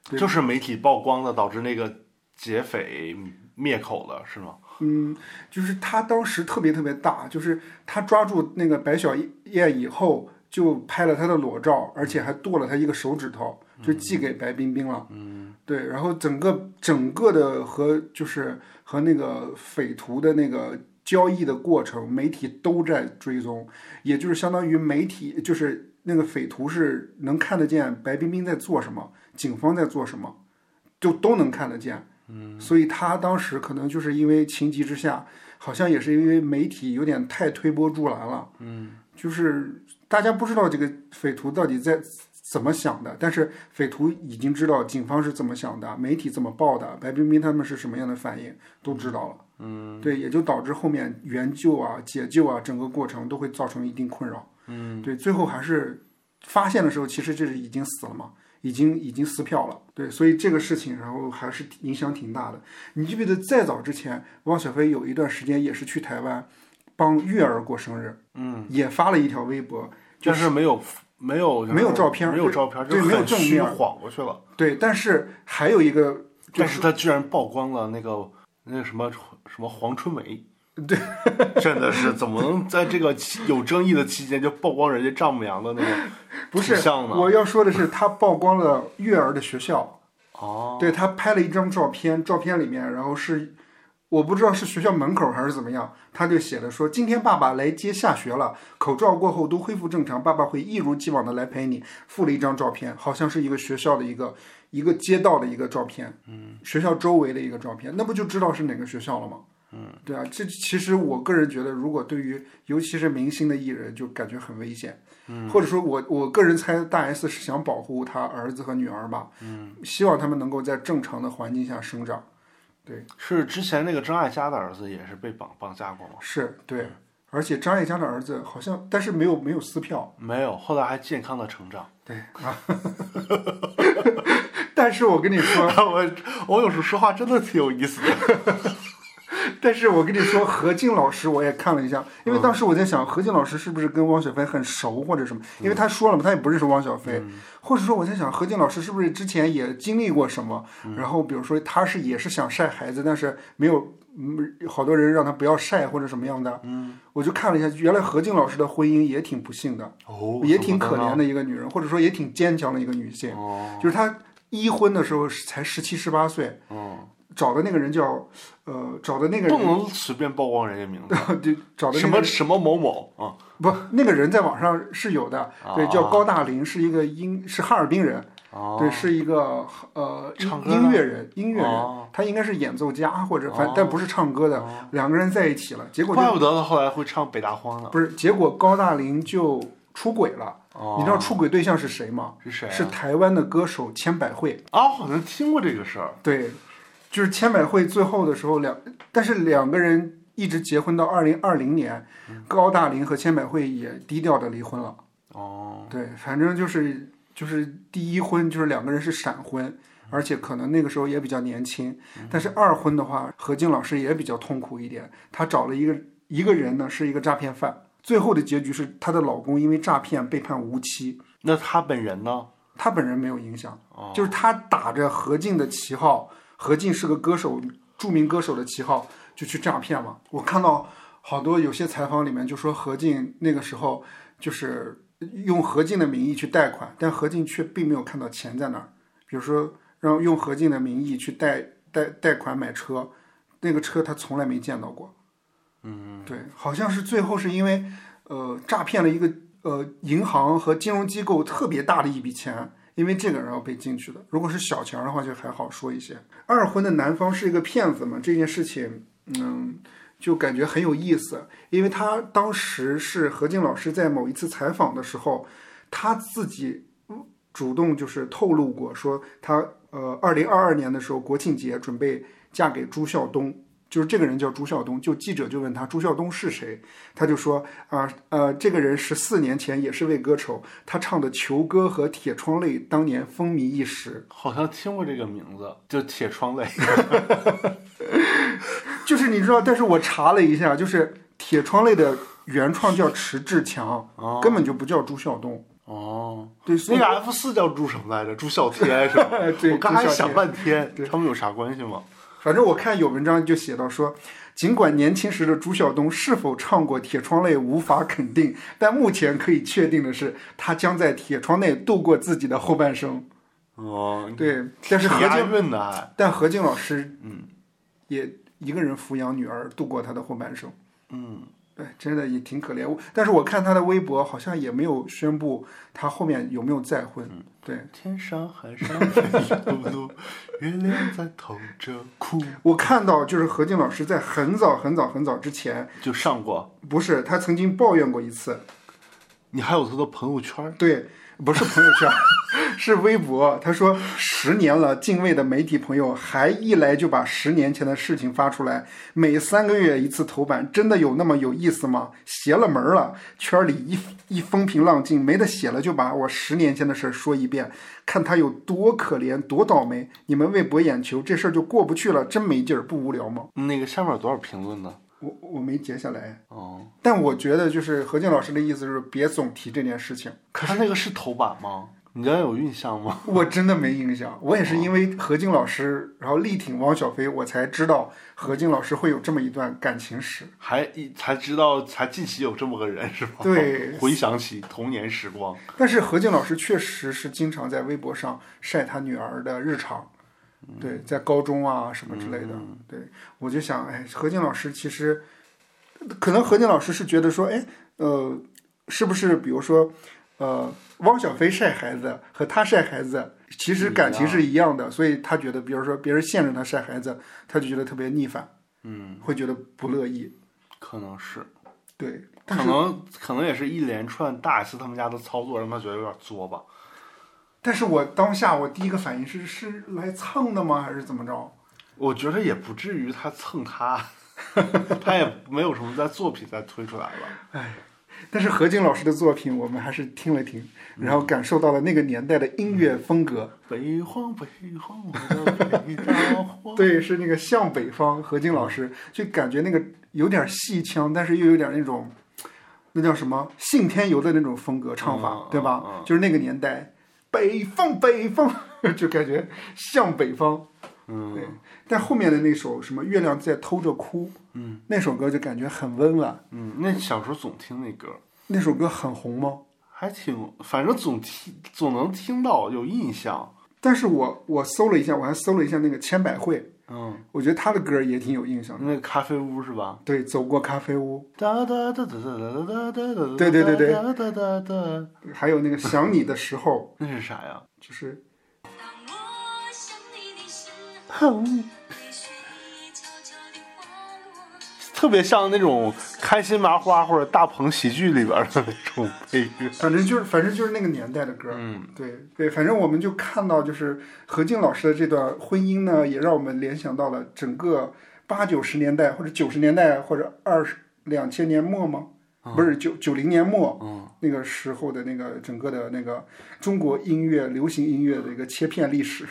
对就是媒体曝光的，导致那个劫匪灭口了，是吗？嗯，就是他当时特别特别大，就是他抓住那个白小燕以后，就拍了他的裸照，而且还剁了他一个手指头，就寄给白冰冰了。嗯，对，然后整个整个的和就是和那个匪徒的那个交易的过程，媒体都在追踪，也就是相当于媒体就是那个匪徒是能看得见白冰冰在做什么，警方在做什么，就都能看得见。嗯，所以他当时可能就是因为情急之下，好像也是因为媒体有点太推波助澜了。嗯，就是大家不知道这个匪徒到底在怎么想的，但是匪徒已经知道警方是怎么想的，媒体怎么报的，白冰冰他们是什么样的反应都知道了。嗯，对，也就导致后面援救啊、解救啊，整个过程都会造成一定困扰。嗯，对，最后还是发现的时候，其实这是已经死了嘛。已经已经撕票了，对，所以这个事情，然后还是影响挺大的。你记不记得再早之前，汪小菲有一段时间也是去台湾帮月儿过生日，嗯，也发了一条微博，但是没有没有没有照片，没有照片，对，没有正面晃过去了。对，但是还有一个，但是他居然曝光了那个那个什么什么黄春梅。对，真的是怎么能在这个有争议的期间就曝光人家丈母娘的那个 不是？我要说的是，他曝光了月儿的学校。哦，对他拍了一张照片，照片里面然后是我不知道是学校门口还是怎么样，他就写的说今天爸爸来接下学了，口罩过后都恢复正常，爸爸会一如既往的来陪你。附了一张照片，好像是一个学校的一个一个街道的一个照片，嗯，学校周围的一个照片，那不就知道是哪个学校了吗？嗯，对啊，这其实我个人觉得，如果对于尤其是明星的艺人，就感觉很危险。嗯，或者说我我个人猜，大 S 是想保护他儿子和女儿吧。嗯，希望他们能够在正常的环境下生长。对，是之前那个张艾嘉的儿子也是被绑绑架过吗？是对，而且张艾嘉的儿子好像，但是没有没有撕票，没有，后来还健康的成长。对啊。但是我跟你说，我我有时候说话真的挺有意思的。但是我跟你说，何静老师我也看了一下，因为当时我在想，何静老师是不是跟汪小菲很熟或者什么？因为他说了嘛，他也不认识汪小菲，或者说我在想，何静老师是不是之前也经历过什么？然后比如说他是也是想晒孩子，但是没有，嗯，好多人让他不要晒或者什么样的。嗯，我就看了一下，原来何静老师的婚姻也挺不幸的，哦，也挺可怜的一个女人，或者说也挺坚强的一个女性。哦，就是她一婚的时候才十七十八岁。哦。找的那个人叫，呃，找的那个人不能随便曝光人家名字，对，找的什么什么某某啊，不，那个人在网上是有的，对，叫高大林，是一个音，是哈尔滨人，对，是一个呃音乐人，音乐人，他应该是演奏家或者反，但不是唱歌的，两个人在一起了，结果怪不得他后来会唱北大荒呢，不是，结果高大林就出轨了，你知道出轨对象是谁吗？是谁？是台湾的歌手千百惠啊，好像听过这个事儿，对。就是千百惠最后的时候两，但是两个人一直结婚到二零二零年，高大林和千百惠也低调的离婚了。哦，对，反正就是就是第一婚就是两个人是闪婚，而且可能那个时候也比较年轻。但是二婚的话，何静老师也比较痛苦一点，她找了一个一个人呢，是一个诈骗犯。最后的结局是她的老公因为诈骗被判无期。那她本人呢？她本人没有影响，就是她打着何静的旗号。何静是个歌手，著名歌手的旗号就去诈骗嘛。我看到好多有些采访里面就说何静那个时候就是用何静的名义去贷款，但何静却并没有看到钱在哪儿。比如说让用何静的名义去贷贷贷款买车，那个车他从来没见到过。嗯，对，好像是最后是因为呃诈骗了一个呃银行和金融机构特别大的一笔钱。因为这个然后被进去的，如果是小钱的话就还好说一些。二婚的男方是一个骗子嘛，这件事情，嗯，就感觉很有意思。因为他当时是何静老师在某一次采访的时候，他自己主动就是透露过，说他呃，二零二二年的时候国庆节准备嫁给朱孝东。就是这个人叫朱孝东，就记者就问他朱孝东是谁，他就说啊呃，这个人十四年前也是位歌手，他唱的《囚歌》和《铁窗泪》当年风靡一时。好像听过这个名字，就《铁窗泪》。就是你知道，但是我查了一下，就是《铁窗泪》的原创叫迟志强，根本就不叫朱孝东。哦，对，那个 F 四叫朱什么来着？朱孝天是吧？对我刚才想半天，他们有啥关系吗？反正我看有文章就写到说，尽管年轻时的朱晓东是否唱过《铁窗泪》无法肯定，但目前可以确定的是，他将在铁窗内度过自己的后半生。哦，对，但是何静，韵的，但何静老师，嗯，也一个人抚养女儿度过她的后半生。嗯，对，真的也挺可怜。我但是我看他的微博，好像也没有宣布他后面有没有再婚。对天上海上 月亮在偷着哭。我看到，就是何静老师在很早很早很早之前，就上过，不是他曾经抱怨过一次，你还有他的朋友圈？对，不是朋友圈，是微博。他说十年了，敬畏的媒体朋友还一来就把十年前的事情发出来，每三个月一次头版，真的有那么有意思吗？邪了门了，圈里一一风平浪静，没得写了，就把我十年前的事儿说一遍，看他有多可怜，多倒霉。你们为博眼球，这事儿就过不去了，真没劲儿，不无聊吗？那个下面有多少评论呢？我我没截下来，哦，但我觉得就是何静老师的意思是别总提这件事情。可是那个是头版吗？你刚才有印象吗？我真的没印象，我也是因为何静老师，然后力挺汪小菲，我才知道何静老师会有这么一段感情史。还一才知道，才近期有这么个人是吧？对 回想起童年时光，但是何静老师确实是经常在微博上晒他女儿的日常，对，在高中啊什么之类的。对，我就想，哎，何静老师其实，可能何静老师是觉得说，哎，呃，是不是比如说，呃，汪小菲晒孩子和他晒孩子，其实感情是一样的，所以他觉得，比如说别人限制他晒孩子，他就觉得特别逆反，嗯，会觉得不乐意。可能是，对，可能可能也是一连串大 S 他们家的操作让他觉得有点作吧。但是我当下我第一个反应是是来蹭的吗，还是怎么着？我觉得也不至于他蹭他，他也没有什么在作品再推出来了。哎但是何静老师的作品，我们还是听了听，然后感受到了那个年代的音乐风格。北荒北荒，我的北大荒。对，是那个向北方，何静老师就感觉那个有点戏腔，但是又有点那种，那叫什么信天游的那种风格唱法，嗯对吧？就是那个年代，北方北方，就感觉向北方。嗯对，但后面的那首什么月亮在偷着哭，嗯那首歌就感觉很温婉。嗯，那小时候总听那歌，那首歌很红吗？还挺，反正总听总能听到，有印象。但是我我搜了一下，我还搜了一下那个千百惠，嗯，我觉得他的歌也挺有印象的。那个咖啡屋是吧？对，走过咖啡屋，哒哒哒哒哒哒哒哒哒。对对对对哒哒哒哒。还有那个想你的时候，那是啥呀？就是当我想你的时候，特别像那种开心麻花或者大鹏喜剧里边的那种配乐。反正就是反正就是那个年代的歌。嗯，对对，反正我们就看到，就是何静老师的这段婚姻呢，也让我们联想到了整个八九十年代或者九十年代或者二十两千年末吗？不是九九零年末，嗯那个时候的那个整个的那个中国音乐流行音乐的一个切片历史。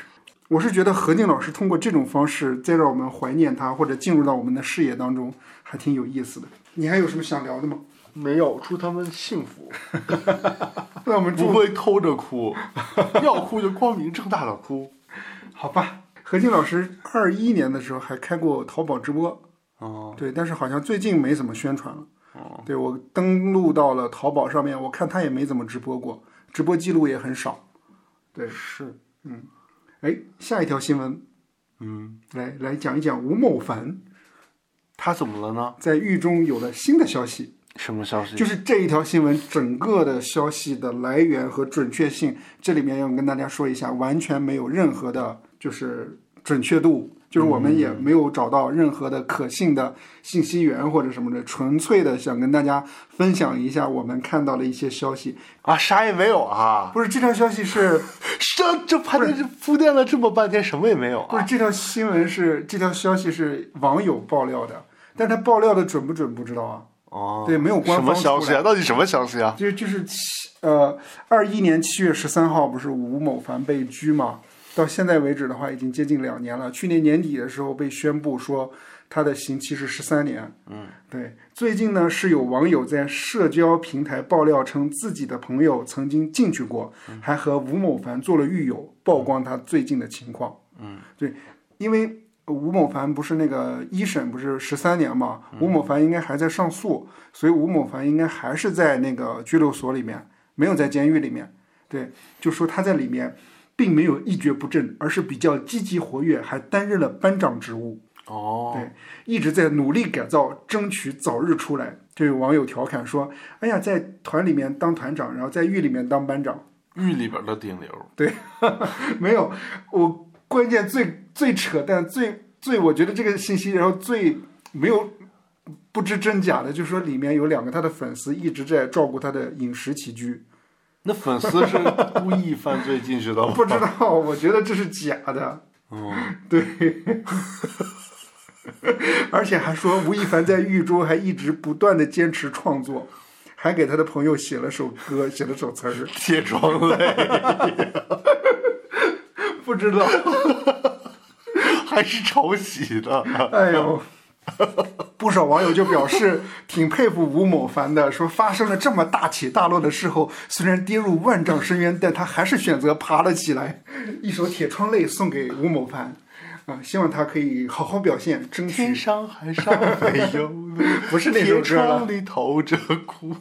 我是觉得何静老师通过这种方式，再让我们怀念他，或者进入到我们的视野当中，还挺有意思的。你还有什么想聊的吗？没有，祝他们幸福 那我们祝不会偷着哭，要哭就光明正大的哭。好吧。何静老师二一年的时候还开过淘宝直播，哦，对，但是好像最近没怎么宣传了。哦，对我登录到了淘宝上面，我看他也没怎么直播过，直播记录也很少。对，是，哎，下一条新闻嗯，来来讲一讲吴某凡他怎么了呢？在狱中有了新的消息，什么消息？就是这一条新闻整个的消息的来源和准确性，这里面要跟大家说一下，完全没有任何的，就是准确度，就是我们也没有找到任何的可信的信息源或者什么的，纯粹的想跟大家分享一下我们看到的一些消息。啊，啥也没有啊！不是这条消息是，这这盘点这铺垫了这么半天，什么也没有啊！不是这条新闻是这条消息是网友爆料的，但他爆料的准不准不知道啊。哦，对没有官什么方消息啊？到底什么消息啊？就就是七呃，二一年七月十三号不是吴某凡被拘嘛？到现在为止的话，已经接近两年了。去年年底的时候被宣布说他的刑期是十三年。嗯，对。最近呢，是有网友在社交平台爆料称自己的朋友曾经进去过，还和吴某凡做了狱友，曝光他最近的情况。嗯，对，因为。吴某凡不是那个一审不是十三年嘛？吴某凡应该还在上诉，所以吴某凡应该还是在那个拘留所里面，没有在监狱里面。对，就说他在里面并没有一蹶不振，而是比较积极活跃，还担任了班长职务。哦，对，一直在努力改造，争取早日出来。就有网友调侃说：“哎呀，在团里面当团长，然后在狱里面当班长。狱里边的顶流。”对，没有我。关键最最扯淡最最，我觉得这个信息，然后最没有不知真假的，就是说里面有两个他的粉丝一直在照顾他的饮食起居。那粉丝是故意犯罪进去的吗？不知道，我觉得这是假的。嗯，对。而且还说吴亦凡在狱中还一直不断的坚持创作，还给他的朋友写了首歌，写了首词儿，《铁窗泪》。不知道，还是抄袭的。哎呦，不少网友就表示挺佩服吴某凡的，说发生了这么大起大落的事后，虽然跌入万丈深渊，但他还是选择爬了起来。一首《铁窗泪》送给吴某凡，啊，希望他可以好好表现，争取。天上海上没有 不是那首歌了。窗里透着哭。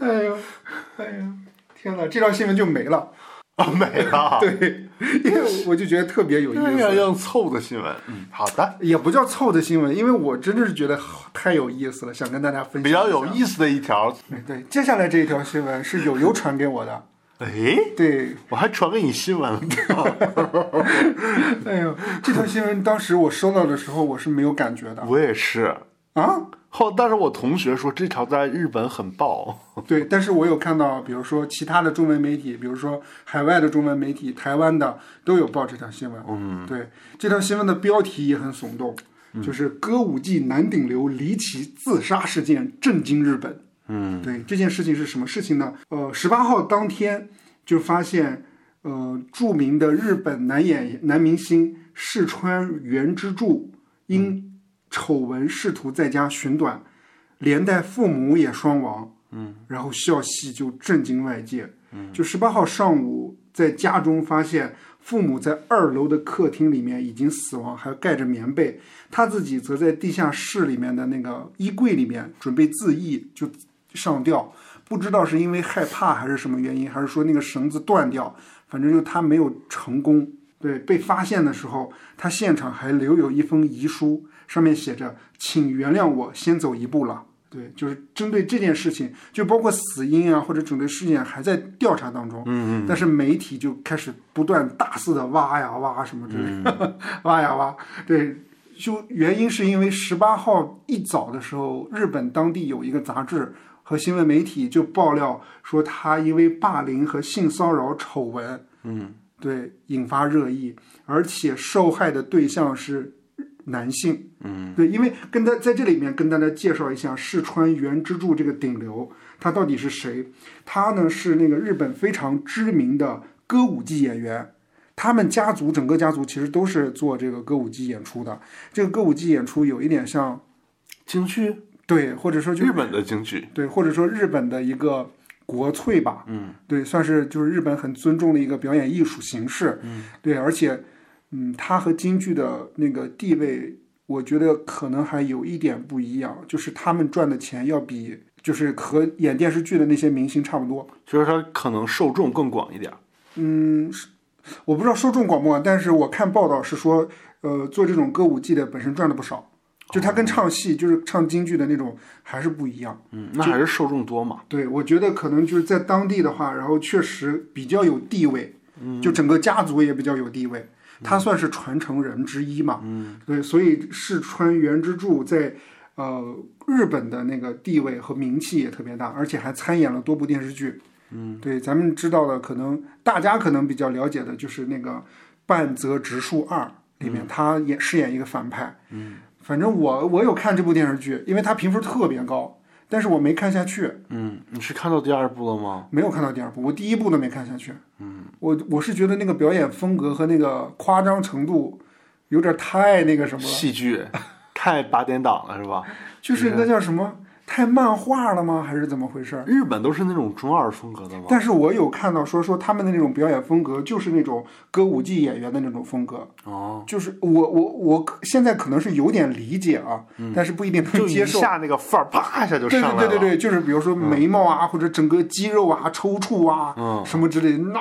哎呦，哎呀，天哪，这条新闻就没了。啊，没了。对，因为我就觉得特别有意思。这样凑的新闻，嗯，好的，也不叫凑的新闻，因为我真的是觉得太有意思了，想跟大家分享。比较有意思的一条，对，接下来这一条新闻是友友传给我的。哎，对，我还传给你新闻了。哎呦，这条新闻当时我收到的时候，我是没有感觉的。我也是啊。后，但是我同学说这条在日本很爆。对，但是我有看到，比如说其他的中文媒体，比如说海外的中文媒体，台湾的都有报这条新闻。嗯，对，这条新闻的标题也很耸动，就是歌舞伎男顶流离奇自杀事件震惊日本。嗯，对，这件事情是什么事情呢？呃，十八号当天就发现，呃，著名的日本男演男明星世川原之助因。丑闻试图在家寻短，连带父母也双亡。嗯，然后消息就震惊外界。嗯，就十八号上午在家中发现父母在二楼的客厅里面已经死亡，还盖着棉被。他自己则在地下室里面的那个衣柜里面准备自缢，就上吊。不知道是因为害怕还是什么原因，还是说那个绳子断掉，反正就他没有成功。对，被发现的时候，他现场还留有一封遗书。上面写着：“请原谅我，先走一步了。”对，就是针对这件事情，就包括死因啊，或者整个事件还在调查当中。嗯嗯。但是媒体就开始不断大肆的挖呀挖什么之类的，挖呀挖。对，就原因是因为十八号一早的时候，日本当地有一个杂志和新闻媒体就爆料说，他因为霸凌和性骚扰丑闻，嗯，对，引发热议，而且受害的对象是。男性，嗯，对，因为跟他在这里面跟大家介绍一下四川原之助这个顶流，他到底是谁？他呢是那个日本非常知名的歌舞伎演员，他们家族整个家族其实都是做这个歌舞伎演出的。这个歌舞伎演出有一点像京剧，对，或者说就日本的京剧，对，或者说日本的一个国粹吧，嗯，对，算是就是日本很尊重的一个表演艺术形式，嗯，对，而且。嗯，它和京剧的那个地位，我觉得可能还有一点不一样，就是他们赚的钱要比就是和演电视剧的那些明星差不多，就是他可能受众更广一点。嗯，我不知道受众广不广，但是我看报道是说，呃，做这种歌舞伎的本身赚的不少，就他跟唱戏就是唱京剧的那种还是不一样。嗯，那还是受众多嘛？对，我觉得可能就是在当地的话，然后确实比较有地位，就整个家族也比较有地位。他算是传承人之一嘛？嗯，对，所以世川原之助在呃日本的那个地位和名气也特别大，而且还参演了多部电视剧。嗯，对，咱们知道的可能大家可能比较了解的就是那个《半泽直树二》里面，他演饰演一个反派。嗯，反正我我有看这部电视剧，因为它评分特别高，但是我没看下去，嗯，你是看到第二部了吗？没有看到第二部，我第一部都没看下去。嗯，我我是觉得那个表演风格和那个夸张程度有点太那个什么了，戏剧太八点档了是吧？就是那叫什么太漫画了吗？还是怎么回事？日本都是那种中二风格的吗？但是我有看到说说他们的那种表演风格就是那种歌舞伎演员的那种风格，哦，就是我我我现在可能是有点理解啊，但是不一定能接受。下那个范儿，啪一下就对上来了。对对对对，就是比如说眉毛啊，或者整个肌肉啊抽搐啊，嗯什么之类的，那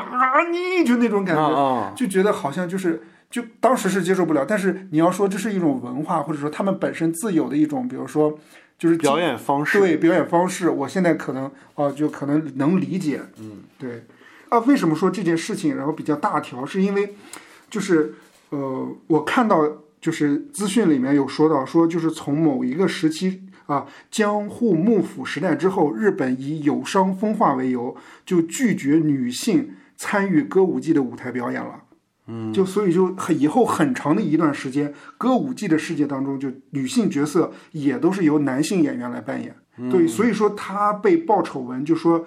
你就那种感觉，就觉得好像就是就当时是接受不了。但是你要说这是一种文化，或者说他们本身自有的一种，比如说就是表演方式，对表演方式，我现在可能哦、就可能能理解，嗯，对，啊，为什么说这件事情然后比较大条，是因为就是呃，我看到就是资讯里面有说到说，就是从某一个时期啊，江户幕府时代之后，日本以有伤风化为由，就拒绝女性参与歌舞伎的舞台表演了。嗯，就所以就很以后很长的一段时间，歌舞伎的世界当中，就女性角色也都是由男性演员来扮演。对，所以说他被爆丑闻，就说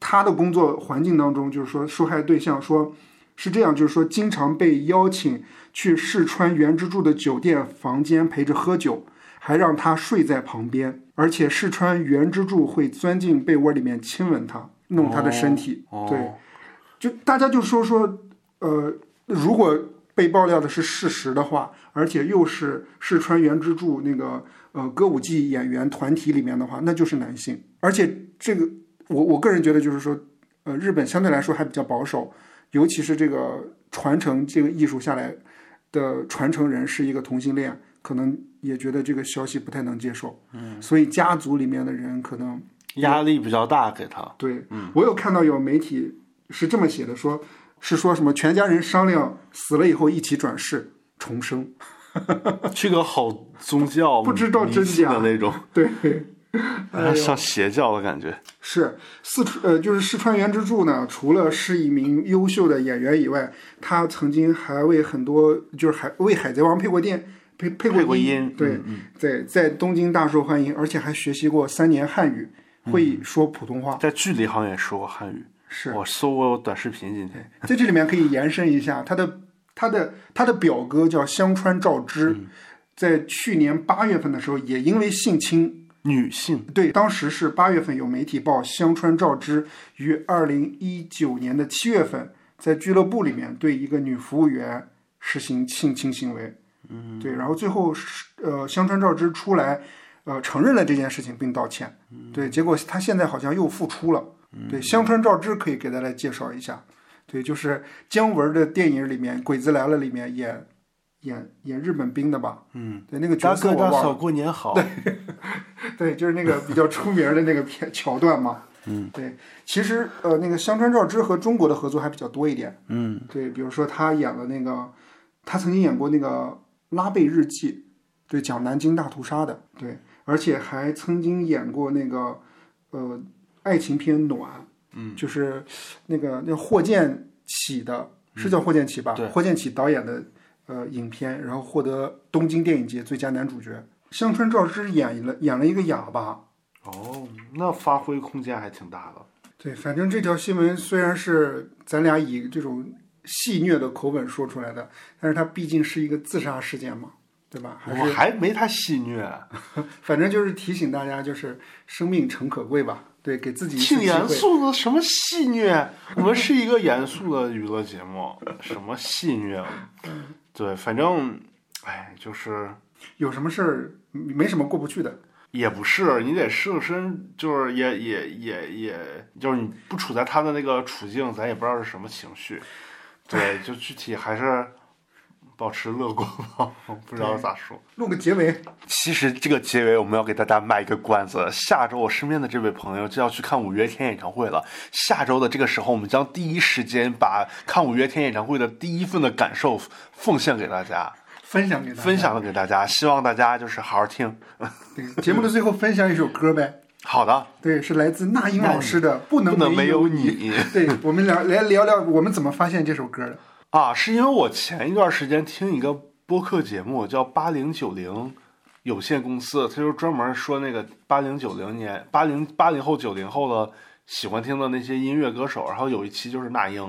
他的工作环境当中，就是说受害对象说是这样，就是说经常被邀请去试穿原之助的酒店房间陪着喝酒，还让他睡在旁边，而且试穿原之助会钻进被窝里面亲吻他，弄他的身体。哦对，就大家就说说，呃，如果被爆料的是事实的话，而且又是试川原之助那个呃歌舞伎演员团体里面的话，那就是男性。而且这个我我个人觉得就是说，呃，日本相对来说还比较保守，尤其是这个传承这个艺术下来的传承人是一个同性恋，可能也觉得这个消息不太能接受。嗯，所以家族里面的人可能压力比较大，给他。对，嗯我有看到有媒体是这么写的，说是说什么全家人商量死了以后一起转世重生。这个好宗教，不知道真假的那种，对，哎像邪教的感觉。是四川呃，就是四川原之助呢，除了是一名优秀的演员以外，他曾经还为很多就是还为海贼王配过电配配配过音，音对，在在东京大受欢迎，而且还学习过三年汉语，会说普通话。在剧里好像也说过汉语，是我搜过短视频今天。在这里面可以延伸一下，他的他的他的表哥叫香川照之，嗯在去年八月份的时候，也因为性侵女性对，当时是八月份有媒体报香川照之于二零一九年的七月份在俱乐部里面对一个女服务员实行性侵行为。嗯，对，然后最后是呃香川照之出来呃承认了这件事情并道歉。对，结果他现在好像又复出了。对，香川照之可以给大家介绍一下。对，就是姜文的电影里面《鬼子来了》里面演演演日本兵的吧？嗯，对，那个角色我忘了哥大嫂。过年好。对 对，就是那个比较出名的那个片桥段嘛。嗯，对，其实呃，那个香川照之和中国的合作还比较多一点。嗯，对，比如说他演了那个，他曾经演过那个《拉贝日记》，对，讲南京大屠杀的。对，而且还曾经演过那个呃爱情片《暖》，嗯，就是那个那霍建起的，是叫霍建起吧？对霍建起导演的呃影片，然后获得东京电影节最佳男主角。香川照之演了演了一个哑巴。哦，那发挥空间还挺大的。对，反正这条新闻虽然是咱俩以这种戏谑的口吻说出来的，但是它毕竟是一个自杀事件嘛，对吧？还我是还没他戏虐，反正就是提醒大家，就是生命诚可贵吧。对，给自己挺严。肃的，什么戏虐？我们是一个严肃的娱乐节目，什么戏虐？对，反正，哎，就是有什么事儿没什么过不去的。也不是，你得设身，就是也也也也，就是你不处在他的那个处境，咱也不知道是什么情绪。对，就具体还是保持乐观吧，不知道咋说。录个结尾，其实这个结尾我们要给大家卖一个关子，下周我身边的这位朋友就要去看五月天演唱会了。下周的这个时候，我们将第一时间把看五月天演唱会的第一份的感受奉献给大家，分享给大家。分享了给大家，希望大家就是好好听。对节目的最后分享一首歌呗。好的，对，是来自那英老师的《不能没有有你对，我们聊来聊聊我们怎么发现这首歌的。啊，是因为我前一段时间听一个播客节目叫八零九零有限公司，他就专门说那个八零九零年、八零八零后、九零后的喜欢听的那些音乐歌手，然后有一期就是那英，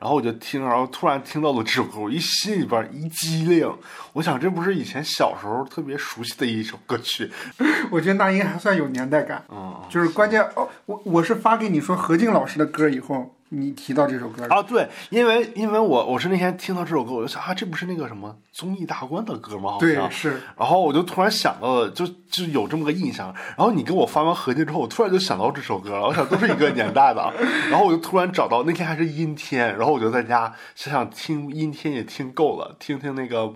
然后我就听，然后突然听到了这首歌，我一心里边一激灵，我想这不是以前小时候特别熟悉的一首歌曲，我觉得那英还算有年代感，嗯就是关键哦，我我是发给你说何静老师的歌以后，你提到这首歌，啊，对，因为因为我我是那天听到这首歌，我就想啊，这不是那个什么综艺大观的歌吗？好像对，是然后我就突然想到了，就就有这么个印象。然后你给我发完合集之后，我突然就想到这首歌了。我想都是一个年代的。然后我就突然找到那天还是阴天，然后我就在家想想听阴天也听够了，听听那个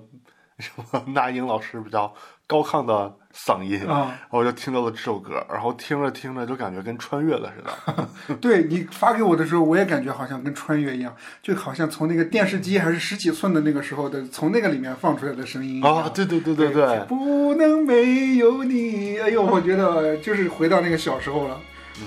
什么 那英老师比较高亢的嗓音，啊。然后我就听到了这首歌，然后听着听着就感觉跟穿越了似的。对你发给我的时候，我也感觉好像跟穿越一样，就好像从那个电视机还是十几寸的那个时候的，从那个里面放出来的声音啊，对对对对对，不能没有你，哎呦，我觉得就是回到那个小时候了，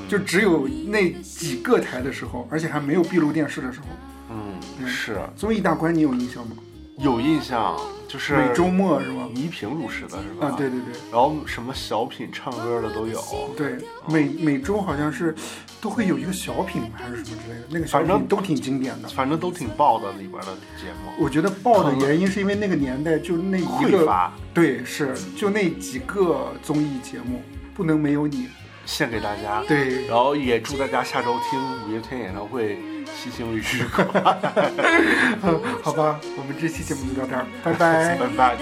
就只有那几个台的时候，而且还没有闭路电视的时候。嗯，是。综艺大观你有印象吗？有印象，就是每周末是吧？倪萍主持的是吧？啊，对对对然后什么小品、唱歌的都有。对，每每周好像是都会有一个小品还是什么之类的，那个小反正品都挺经典的。反正都挺爆的里边的节目，我觉得爆的原因是因为那个年代就那一个，对，是就那几个综艺节目，不能没有你。献给大家。对，然后也祝大家下周听五月天演唱会心情愉快，好吧，我们这期节目就到这儿，拜拜。拜拜。